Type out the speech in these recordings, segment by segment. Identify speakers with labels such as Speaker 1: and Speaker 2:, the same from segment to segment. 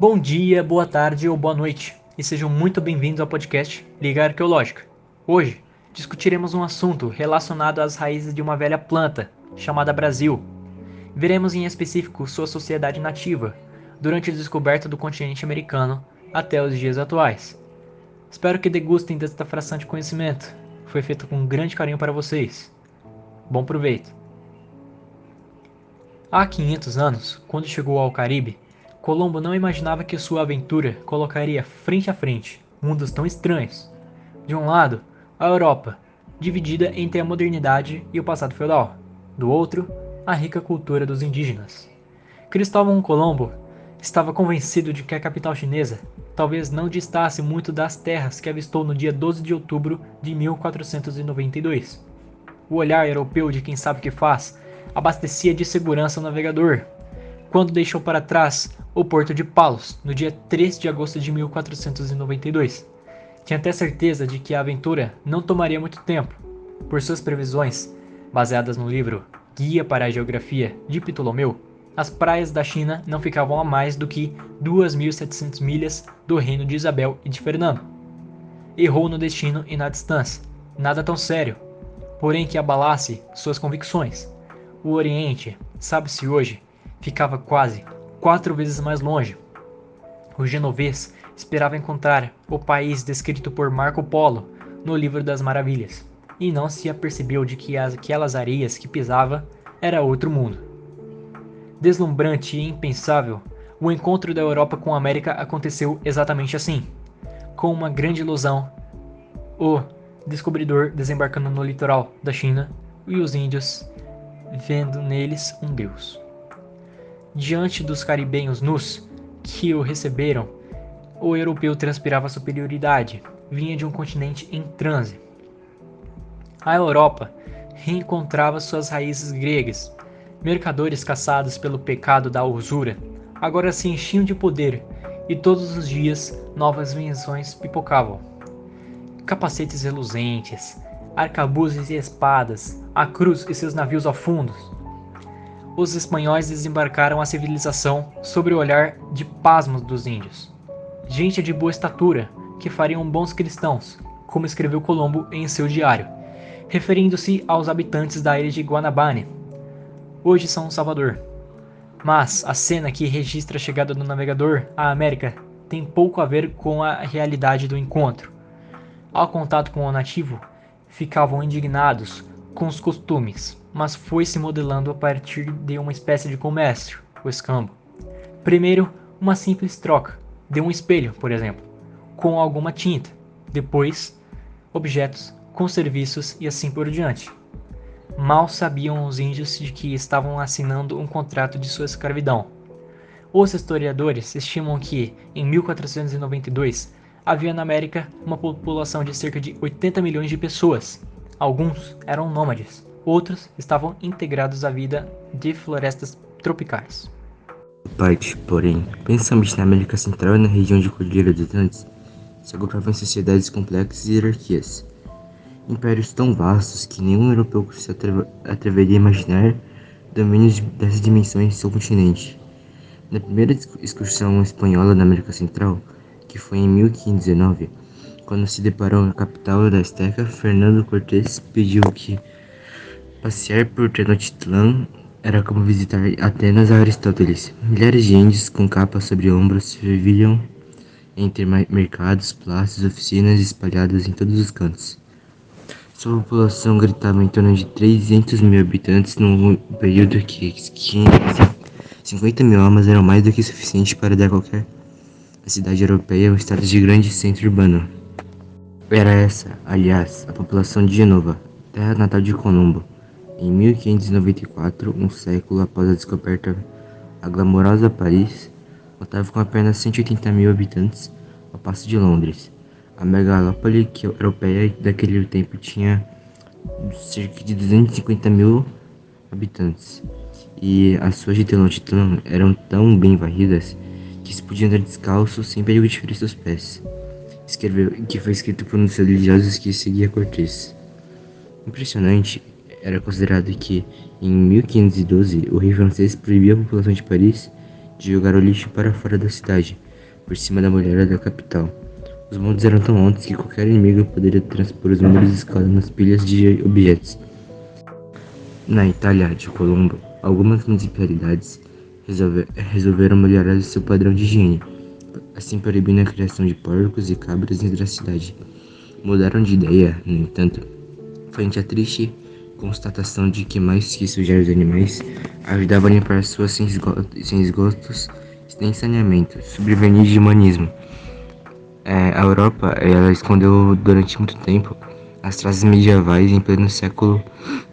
Speaker 1: Bom dia, boa tarde ou boa noite e sejam muito bem-vindos ao podcast Liga Arqueológica. Hoje discutiremos um assunto relacionado às raízes de uma velha planta chamada Brasil. Veremos em específico sua sociedade nativa durante a descoberta do continente americano até os dias atuais. Espero que degustem desta fração de conhecimento. Foi feito com grande carinho para vocês. Bom proveito! Há 500 anos, quando chegou ao Caribe, Colombo não imaginava que sua aventura colocaria frente a frente mundos tão estranhos. De um lado, a Europa, dividida entre a modernidade e o passado feudal. Do outro, a rica cultura dos indígenas. Cristóvão Colombo estava convencido de que a capital chinesa talvez não distasse muito das terras que avistou no dia 12 de outubro de 1492. O olhar europeu de quem sabe o que faz abastecia de segurança o navegador, quando deixou para trás o porto de Palos, no dia 3 de agosto de 1492. Tinha até certeza de que a aventura não tomaria muito tempo. Por suas previsões, baseadas no livro Guia para a Geografia de Ptolomeu, as praias da China não ficavam a mais do que 2.700 milhas do reino de Isabel e de Fernando. Errou no destino e na distância, nada tão sério, porém que abalasse suas convicções. O Oriente, sabe-se hoje, ficava quase quatro vezes mais longe. O genovês esperava encontrar o país descrito por Marco Polo no Livro das Maravilhas, e não se apercebeu de que aquelas areias que pisava era outro mundo. Deslumbrante e impensável, o encontro da Europa com a América aconteceu exatamente assim. Com uma grande ilusão, o descobridor desembarcando no litoral da China e os índios vendo neles um deus. Diante dos caribenhos nus que o receberam, o europeu transpirava superioridade, vinha de um continente em transe. A Europa reencontrava suas raízes gregas. Mercadores caçados pelo pecado da usura agora se enchiam de poder e todos os dias novas invenções pipocavam. Capacetes reluzentes, arcabuzes e espadas, a cruz e seus navios ao fundo, os espanhóis desembarcaram a civilização sobre o olhar de pasmo dos índios. Gente de boa estatura, que fariam bons cristãos, como escreveu Colombo em seu diário, referindo-se aos habitantes da ilha de Guanabane, hoje São Salvador. Mas a cena que registra a chegada do navegador à América tem pouco a ver com a realidade do encontro. Ao contato com o nativo, ficavam indignados com os costumes, mas foi se modelando a partir de uma espécie de comércio, o escambo. Primeiro, uma simples troca, de um espelho, por exemplo, com alguma tinta. Depois, objetos com serviços e assim por diante. Mal sabiam os índios de que estavam assinando um contrato de sua escravidão. Os historiadores estimam que, em 1492, havia na América uma população de cerca de 80 milhões de pessoas. Alguns eram nômades outros estavam integrados à vida de florestas tropicais.
Speaker 2: Parte, porém, principalmente na América Central e na região de Cordilheira dos Andes, se agrupavam sociedades complexas e hierarquias. Impérios tão vastos que nenhum europeu se atreveria a imaginar domínios dessas dimensões em seu continente. Na primeira excursão espanhola na América Central, que foi em 1519, quando se deparou na capital da Azteca, Fernando Cortés pediu que Passear por Tenochtitlan era como visitar Atenas a Aristóteles. Milhares de índios com capas sobre ombros viviam entre mercados, praças, oficinas espalhadas em todos os cantos. Sua população gritava em torno de 300 mil habitantes num período que 50 mil almas eram mais do que suficiente para dar qualquer cidade europeia um status de grande centro urbano. Era essa, aliás, a população de Genova, terra natal de Colombo. Em 1594, um século após a descoberta, a glamourosa Paris contava com apenas 180 mil habitantes, ao passo de Londres. A megalópole europeia daquele tempo tinha cerca de 250 mil habitantes, e as ruas de Tenochtitlan eram tão bem varridas que se podia andar descalço sem perigo de ferir seus pés. Escreveu que foi escrito por um dos religiosos que seguia Cortés. Impressionante era considerado que, em 1512, o rei francês proibiu a população de Paris de jogar o lixo para fora da cidade, por cima da muralha da capital. Os montes eram tão altos que qualquer inimigo poderia transpor os muros de escada nas pilhas de objetos. Na Itália de Colombo, algumas municipalidades resolver, resolveram melhorar seu padrão de higiene, assim proibindo a criação de porcos e cabras dentro da cidade. Mudaram de ideia, no entanto, frente à triste constatação de que mais que sujar os animais, ajudava a limpar suas sem esgotos, sem saneamento, sobrevenir de humanismo. É, a Europa ela escondeu durante muito tempo as traças medievais em pleno século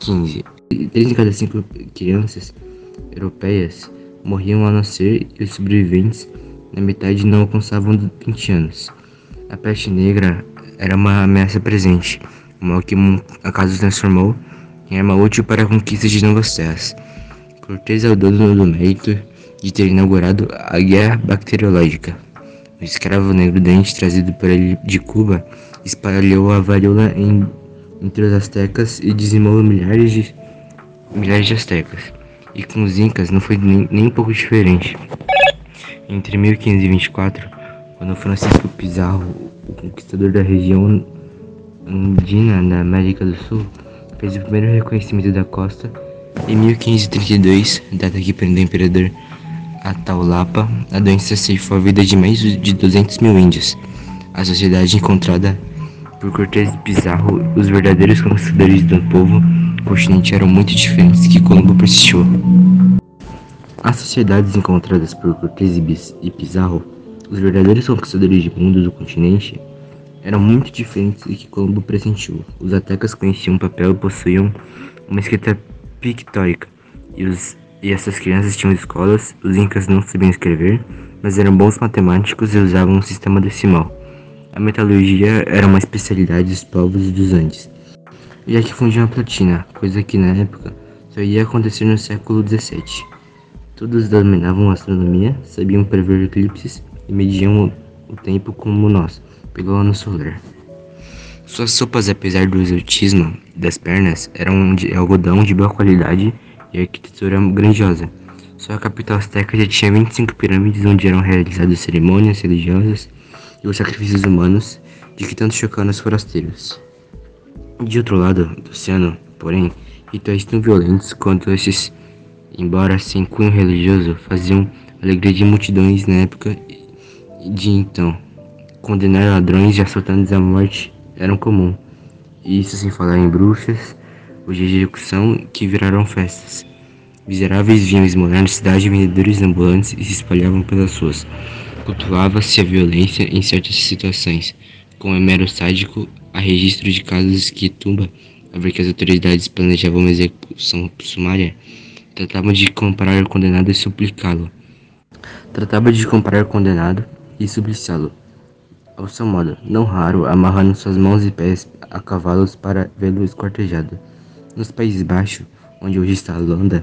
Speaker 2: XV. Três em cada cinco crianças europeias morriam ao nascer e os sobreviventes, na metade, não alcançavam 20 anos. A peste negra era uma ameaça presente, mal que acaso transformou em arma útil para a conquista de novas terras. Cortés é o dono do mérito de ter inaugurado a guerra bacteriológica. O escravo negro doente trazido por ele de Cuba espalhou a varíola em, entre os astecas e dizimou milhares de, milhares de astecas. E com os incas não foi nem, nem um pouco diferente. Entre 1500 e 24, quando Francisco Pizarro, o conquistador da região andina da América do Sul, fez o primeiro reconhecimento da costa, em 1532, data que prendeu o imperador Ataulapa, a doença ceifou a vida de mais de 200 mil índios. A sociedade encontrada por Cortés e Pizarro, os verdadeiros conquistadores do povo continente eram muito diferentes que Colombo persistiu. As sociedades encontradas por Cortés e Pizarro, os verdadeiros conquistadores de mundo do continente, eram muito diferentes do que Colombo presentiu. Os atecas conheciam papel e possuíam uma escrita pictórica, e os e essas crianças tinham escolas, os incas não sabiam escrever, mas eram bons matemáticos e usavam um sistema decimal. A metalurgia era uma especialidade dos povos dos Andes, já que fundiam a platina, coisa que na época só ia acontecer no século XVII. Todos dominavam a astronomia, sabiam prever eclipses e mediam o tempo como nós, pelo ano solar. Suas sopas, apesar do exotismo das pernas, eram de algodão de boa qualidade e arquitetura grandiosa. Sua capital azteca já tinha 25 pirâmides onde eram realizadas cerimônias religiosas e os sacrifícios humanos de que tanto chocaram os forasteiros. De outro lado do oceano, porém, rituais tão violentos quanto esses, embora sem cunho religioso, faziam alegria de multidões na época de então. Condenar ladrões e assaltantes à morte eram comum, e isso sem falar em bruxas, dias de execução que viraram festas. Miseráveis vinham esmorar na cidade vendedores ambulantes e se espalhavam pelas ruas. Cultuava-se a violência em certas situações. Com mero sádico, há registro de casos que Tumba, a ver que as autoridades planejavam uma execução sumária, tratavam de comprar o condenado e suplicá-lo. Tratava de comprar o condenado e suplicá-lo. Ao seu modo, não raro, amarrando suas mãos e pés a cavalos para vê-lo esquartejado. Nos Países Baixos, onde hoje está a Holanda,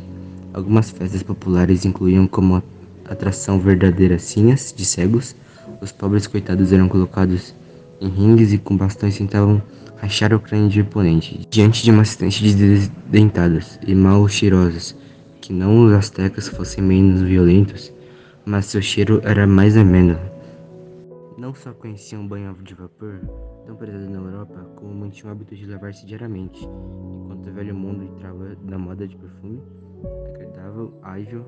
Speaker 2: algumas festas populares incluíam como atração verdadeiras sinhas de cegos. Os pobres coitados eram colocados em ringues e com bastões tentavam rachar o crânio de oponente, diante de uma assistente de desdentadas e mal cheirosas, que não os astecas fossem menos violentos, mas seu cheiro era mais ameno. Não só conheciam banho de vapor, tão prezado na Europa, como mantinham o hábito de lavar-se diariamente, enquanto o velho mundo entrava na moda de perfume agradável, ágil,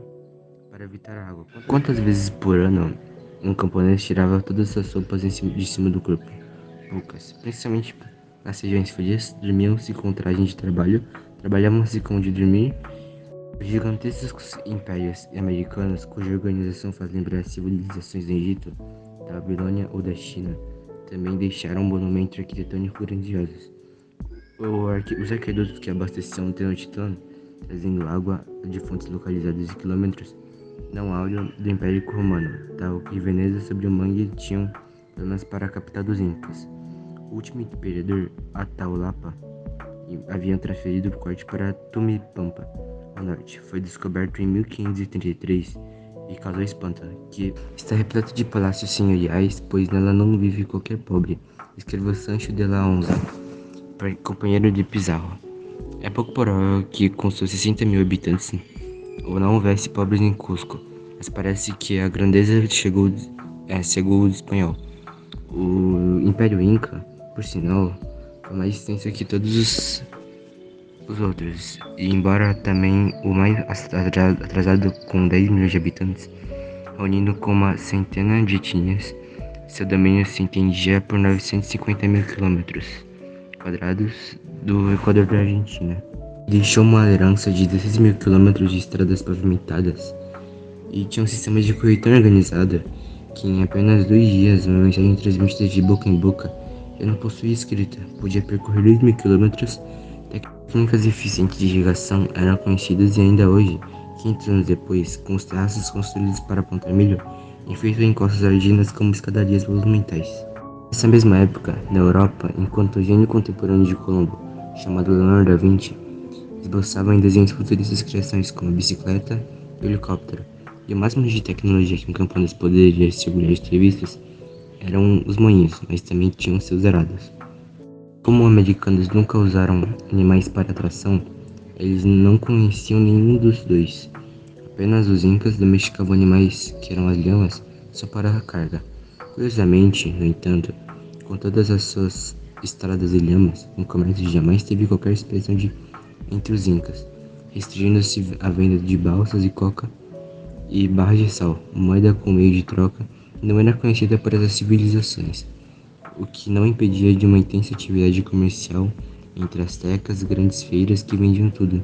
Speaker 2: para evitar a água. Quantas vezes por ano um camponês tirava todas as sopas cima, de cima do corpo? Poucas. Principalmente nas regiões frias, dormiam-se com trajem de trabalho, trabalhavam-se com de dormir. Os gigantescos impérios americanos, cuja organização faz lembrar as civilizações do Egito, da Babilônia ou da China, também deixaram monumentos arquitetônicos grandiosos. Os aquedutos que abasteciam o Tenochtitlan, trazendo água de fontes localizadas em quilômetros, não áudio do Império Romano, tal que Veneza sobre o mangue tinham planos para a capital dos Incas. O último imperador, Ataulapa, havia transferido o corte para Tumipampa, ao norte. Foi descoberto em 1533 e causou espanto, que está repleto de palácios senhoriais, pois nela não vive qualquer pobre, escreveu Sancho de la Onza, companheiro de Pizarro. É pouco provável que com seus 60 mil habitantes ou não houvesse pobres em Cusco, mas parece que a grandeza chegou é, segundo o espanhol. O Império Inca, por sinal, foi mais extenso que todos os, os outros. E embora também o mais atrasado com 10 milhões de habitantes, reunindo com uma centena de etnias, seu domínio se entendia por 950 mil quilômetros quadrados do Equador da Argentina. Deixou uma herança de 16 mil quilômetros de estradas pavimentadas e tinha um sistema de correio organizado que em apenas dois dias uma mensagem transmitida de boca em boca já não possuía escrita, podia percorrer 2 mil quilômetros. Técnicas eficientes de irrigação eram conhecidas e ainda hoje, 500 anos depois, com os terraços construídos para apontar milho, enfeitam em costas ardinas como escadarias monumentais. Nessa mesma época, na Europa, enquanto o gênio contemporâneo de Colombo, chamado Leonardo da Vinci, esboçava em desenhos futuristas criações como bicicleta e helicóptero, e o máximo de tecnologia que um camponês poderia de ter vistos eram os moinhos, mas também tinham seus arados. Como americanos nunca usaram animais para atração, eles não conheciam nenhum dos dois. Apenas os incas domesticavam animais, que eram as lhamas, só para a carga. Curiosamente, no entanto, com todas as suas estradas e lhamas, o comércio jamais teve qualquer expressão de entre os incas, restringindo-se à venda de balsas e coca e barras de sal, moeda com meio de troca, não era conhecida por essas civilizações, o que não impedia de uma intensa atividade comercial entre as tecas, grandes feiras que vendiam tudo,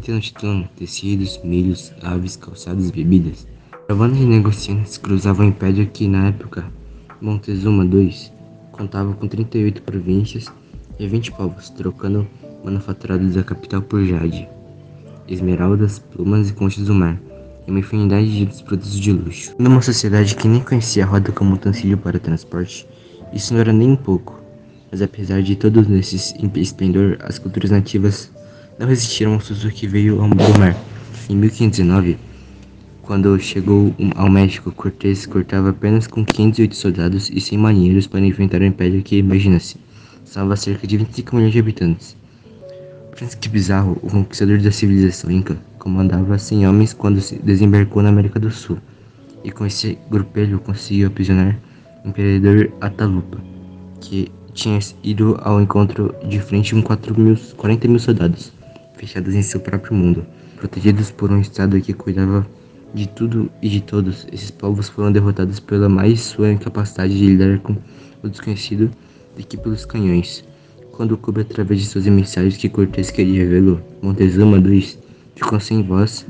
Speaker 2: Tenochtitlan, tecidos, milhos, aves, calçados e bebidas. Caravanas de negociantes cruzavam o império que, na época, Montezuma II contava com 38 províncias e 20 povos, trocando manufaturados da capital por jade, esmeraldas, plumas e conchas do mar e uma infinidade de produtos de luxo. Numa sociedade que nem conhecia a roda como utensílio para transporte, isso não era nem um pouco. Mas apesar de todo esse esplendor, as culturas nativas não resistiram ao susto que veio do mar. Em 1519, quando chegou ao México, Cortés cortava apenas com 508 soldados e 100 marinheiros para enfrentar o império que, imagina-se, salva cerca de 25 milhões de habitantes. Francisco Pizarro, o conquistador da civilização inca, comandava 100 homens quando desembarcou na América do Sul, e com esse grupelho conseguiu aprisionar imperador Atalupa, que tinha ido ao encontro de frente com 4 mil, 40 mil soldados, fechados em seu próprio mundo, protegidos por um estado que cuidava de tudo e de todos. Esses povos foram derrotados pela mais sua incapacidade de lidar com o desconhecido do que pelos canhões. Quando coube através de seus emissários que Cortés queria vê-lo, Montezuma II ficou sem voz.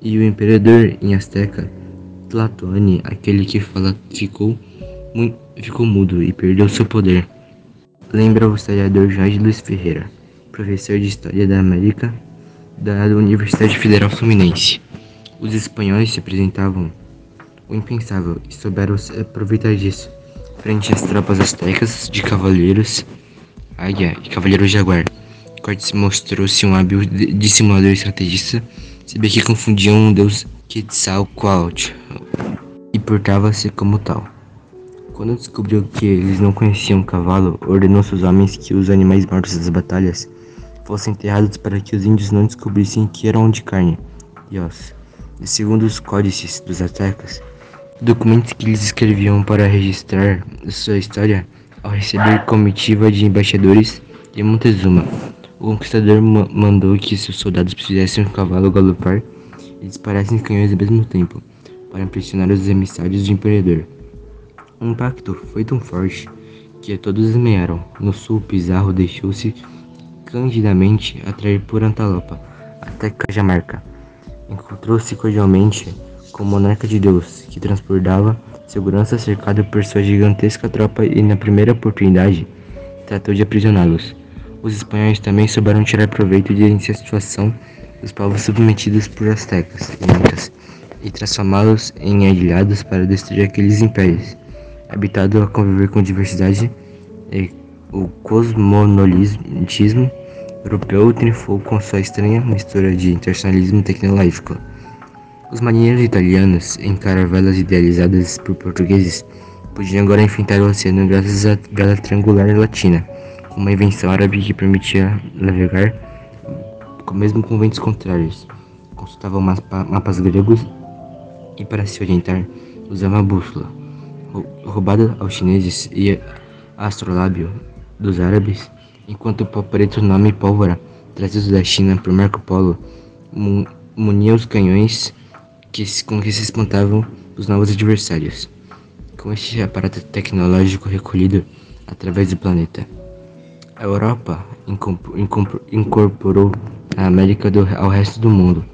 Speaker 2: E o imperador em Azteca, Tlatoani, aquele que fala, ficou, ficou mudo e perdeu seu poder. Lembra o historiador Jorge Luiz Ferreira, professor de História da América da Universidade Federal Fluminense. Os espanhóis se apresentavam o impensável e souberam aproveitar disso. Frente às tropas astecas de cavaleiros, águia e cavaleiro jaguar. Cortes mostrou-se um hábil dissimulador estrategista, sabia que confundiam um deus Quetzalcoatl e portava-se como tal. Quando descobriu que eles não conheciam o cavalo, ordenou seus homens que os animais mortos das batalhas fossem enterrados para que os índios não descobrissem que eram de carne e osso. E segundo os códices dos atacas, documentos que eles escreviam para registrar sua história ao receber comitiva de embaixadores de Montezuma. O conquistador ma mandou que seus soldados fizessem um cavalo galopar e disparassem canhões ao mesmo tempo, para impressionar os emissários do imperador. O impacto foi tão forte que todos desmaiaram. No sul, Pizarro deixou-se candidamente atrair por Antalopa, até Cajamarca. Encontrou-se cordialmente com o monarca de Deus, que transbordava segurança cercado por sua gigantesca tropa e na primeira oportunidade tratou de aprisioná-los. Os espanhóis também souberam tirar proveito de situação dos povos submetidos por astecas e incas e transformá-los em aliados para destruir aqueles impérios. Habitado a conviver com diversidade e o cosmonolismo europeu triunfou com sua estranha mistura de internacionalismo tecnológico. Os marinheiros italianos, em caravelas idealizadas por portugueses, podiam agora enfrentar o oceano graças à vela triangular latina uma invenção árabe que permitia navegar mesmo com ventos contrários. Consultavam mapa, mapas gregos e para se orientar usava a bússola, roubada aos chineses, e astrolábio dos árabes, enquanto o pó preto, nome pólvora, trazido da China por Marco Polo, munia os canhões que, com que se espantavam os novos adversários. Com este aparato tecnológico recolhido através do planeta, a Europa incorporou a América do, ao resto do mundo.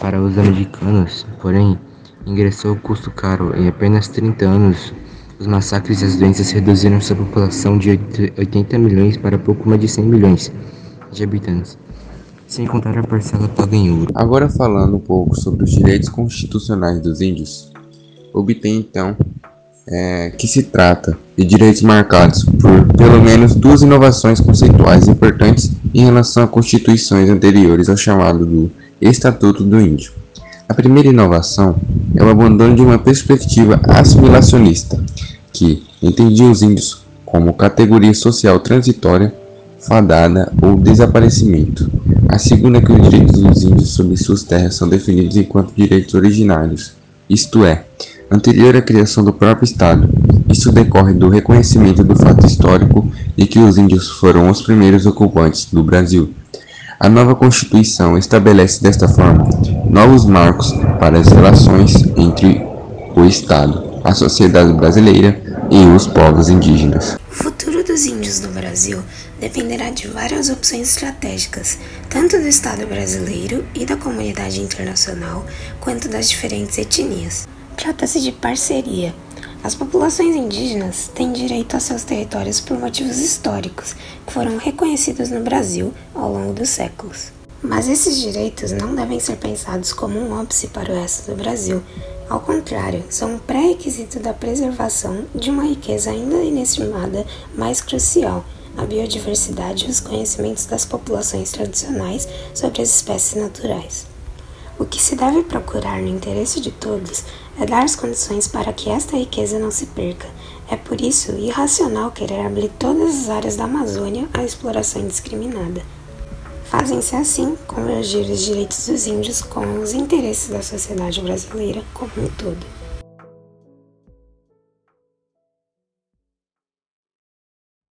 Speaker 2: Para os americanos, porém, ingressou o custo caro. Em apenas 30 anos, os massacres e as doenças reduziram sua população de 80 milhões para pouco mais de 100 milhões de habitantes, sem contar a parcela paga em ouro.
Speaker 3: Agora falando um pouco sobre os direitos constitucionais dos índios, obtém então é, que se trata de direitos marcados por pelo menos duas inovações conceituais importantes em relação a constituições anteriores ao chamado do Estatuto do Índio. A primeira inovação é o abandono de uma perspectiva assimilacionista, que entendia os índios como categoria social transitória, fadada ou desaparecimento. A segunda é que os direitos dos índios sobre suas terras são definidos enquanto direitos originários, isto é, anterior à criação do próprio Estado. Isso decorre do reconhecimento do fato histórico de que os índios foram os primeiros ocupantes do Brasil. A nova Constituição estabelece desta forma novos marcos para as relações entre o Estado, a sociedade brasileira e os povos indígenas.
Speaker 4: O futuro dos índios no Brasil dependerá de várias opções estratégicas, tanto do Estado brasileiro e da comunidade internacional, quanto das diferentes etnias. Trata-se de parceria. As populações indígenas têm direito a seus territórios por motivos históricos, que foram reconhecidos no Brasil ao longo dos séculos. Mas esses direitos não devem ser pensados como um óbice para o resto do Brasil. Ao contrário, são um pré-requisito da preservação de uma riqueza ainda inestimada, mais crucial, a biodiversidade e os conhecimentos das populações tradicionais sobre as espécies naturais. O que se deve procurar no interesse de todos é dar as condições para que esta riqueza não se perca. É por isso irracional querer abrir todas as áreas da Amazônia à exploração indiscriminada. Fazem-se assim convergir os direitos dos índios com os interesses da sociedade brasileira como um todo.